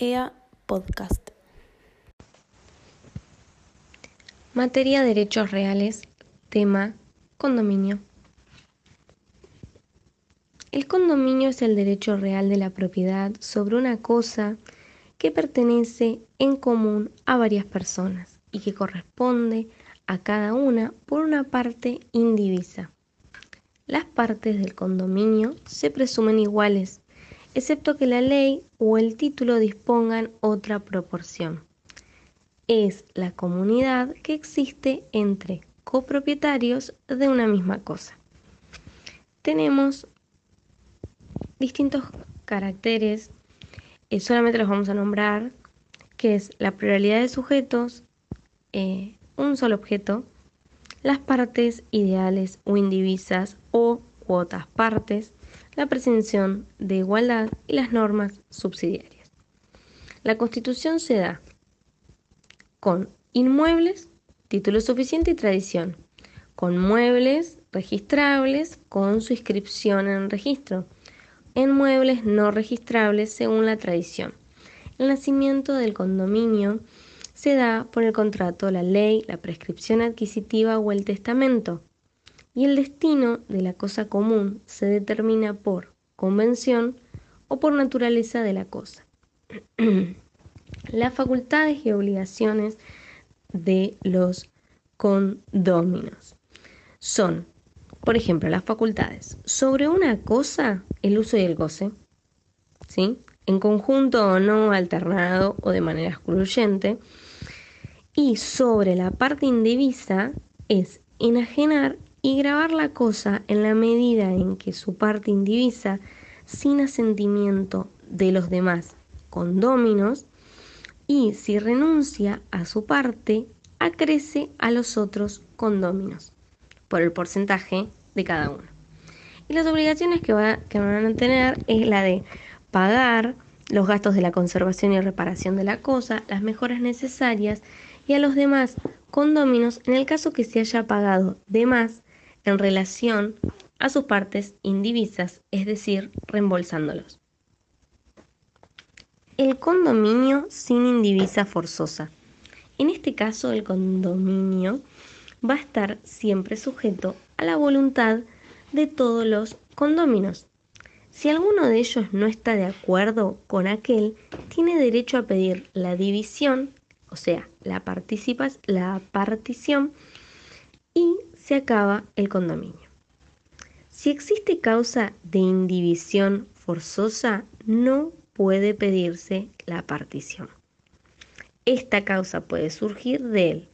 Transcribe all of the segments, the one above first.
EA Podcast. Materia Derechos Reales, tema condominio. El condominio es el derecho real de la propiedad sobre una cosa que pertenece en común a varias personas y que corresponde a cada una por una parte indivisa. Las partes del condominio se presumen iguales, excepto que la ley o el título dispongan otra proporción. Es la comunidad que existe entre copropietarios de una misma cosa. Tenemos distintos caracteres, eh, solamente los vamos a nombrar, que es la pluralidad de sujetos, eh, un solo objeto, las partes ideales o indivisas o cuotas partes, la presunción de igualdad y las normas subsidiarias. La Constitución se da con inmuebles, título suficiente y tradición, con muebles registrables con su inscripción en registro, en muebles no registrables según la tradición. El nacimiento del condominio se da por el contrato, la ley, la prescripción adquisitiva o el testamento. Y el destino de la cosa común se determina por convención o por naturaleza de la cosa. Las facultades y obligaciones de los condóminos son, por ejemplo, las facultades sobre una cosa, el uso y el goce, ¿sí? en conjunto o no, alternado o de manera excluyente, y sobre la parte indivisa es enajenar y grabar la cosa en la medida en que su parte indivisa, sin asentimiento de los demás condóminos, y si renuncia a su parte, acrece a los otros condóminos por el porcentaje de cada uno. Y las obligaciones que, que van a tener es la de pagar los gastos de la conservación y reparación de la cosa, las mejoras necesarias y a los demás condóminos en el caso que se haya pagado de más en relación a sus partes indivisas, es decir, reembolsándolos. El condominio sin indivisa forzosa. En este caso, el condominio va a estar siempre sujeto a la voluntad de todos los condóminos. Si alguno de ellos no está de acuerdo con aquel, tiene derecho a pedir la división o sea, la, la partición se acaba el condominio. Si existe causa de indivisión forzosa, no puede pedirse la partición. Esta causa puede surgir del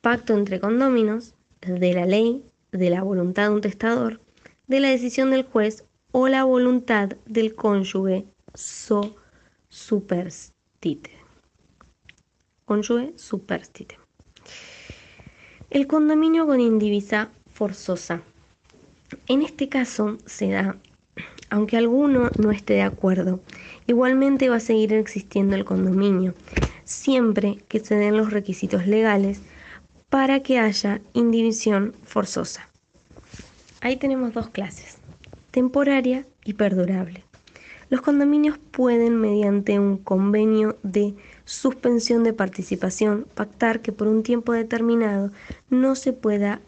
pacto entre condóminos, de la ley, de la voluntad de un testador, de la decisión del juez o la voluntad del cónyuge so superstite cónyuge superstite. El condominio con indivisa forzosa. En este caso se da, aunque alguno no esté de acuerdo, igualmente va a seguir existiendo el condominio, siempre que se den los requisitos legales para que haya indivisión forzosa. Ahí tenemos dos clases, temporaria y perdurable. Los condominios pueden, mediante un convenio de suspensión de participación, pactar que por un tiempo determinado no se pueda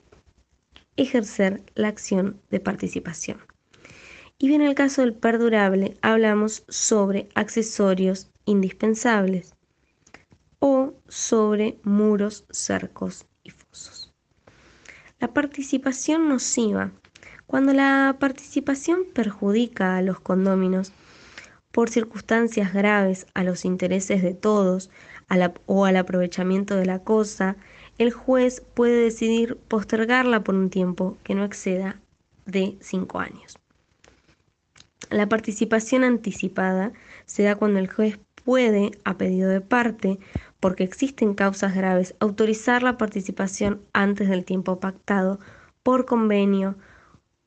ejercer la acción de participación. Y bien, en el caso del perdurable, hablamos sobre accesorios indispensables o sobre muros, cercos y fosos. La participación nociva. Cuando la participación perjudica a los condóminos, por circunstancias graves a los intereses de todos o al aprovechamiento de la cosa, el juez puede decidir postergarla por un tiempo que no exceda de cinco años. La participación anticipada se da cuando el juez puede, a pedido de parte, porque existen causas graves, autorizar la participación antes del tiempo pactado por convenio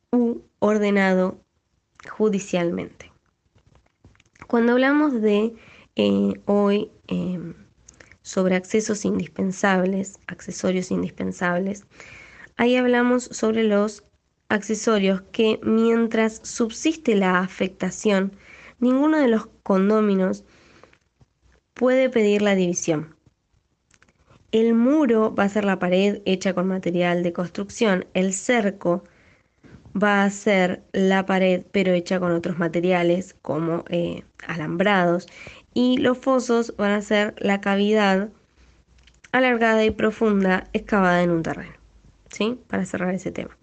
u ordenado judicialmente. Cuando hablamos de eh, hoy em, sobre accesos indispensables, accesorios indispensables, ahí hablamos sobre los accesorios que mientras subsiste la afectación, ninguno de los condóminos puede pedir la división. El muro va a ser la pared hecha con material de construcción. El cerco va a ser la pared pero hecha con otros materiales como eh, alambrados. Y los fosos van a ser la cavidad alargada y profunda excavada en un terreno. ¿Sí? Para cerrar ese tema.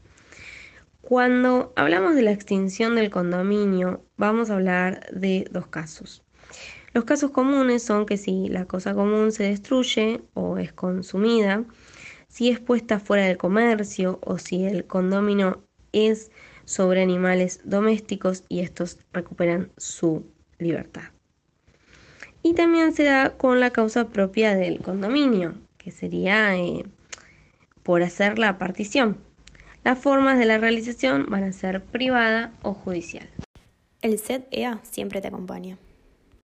Cuando hablamos de la extinción del condominio, vamos a hablar de dos casos. Los casos comunes son que si la cosa común se destruye o es consumida, si es puesta fuera del comercio o si el condominio es sobre animales domésticos y estos recuperan su libertad. Y también se da con la causa propia del condominio, que sería eh, por hacer la partición. Las formas de la realización van a ser privada o judicial. El SET EA siempre te acompaña.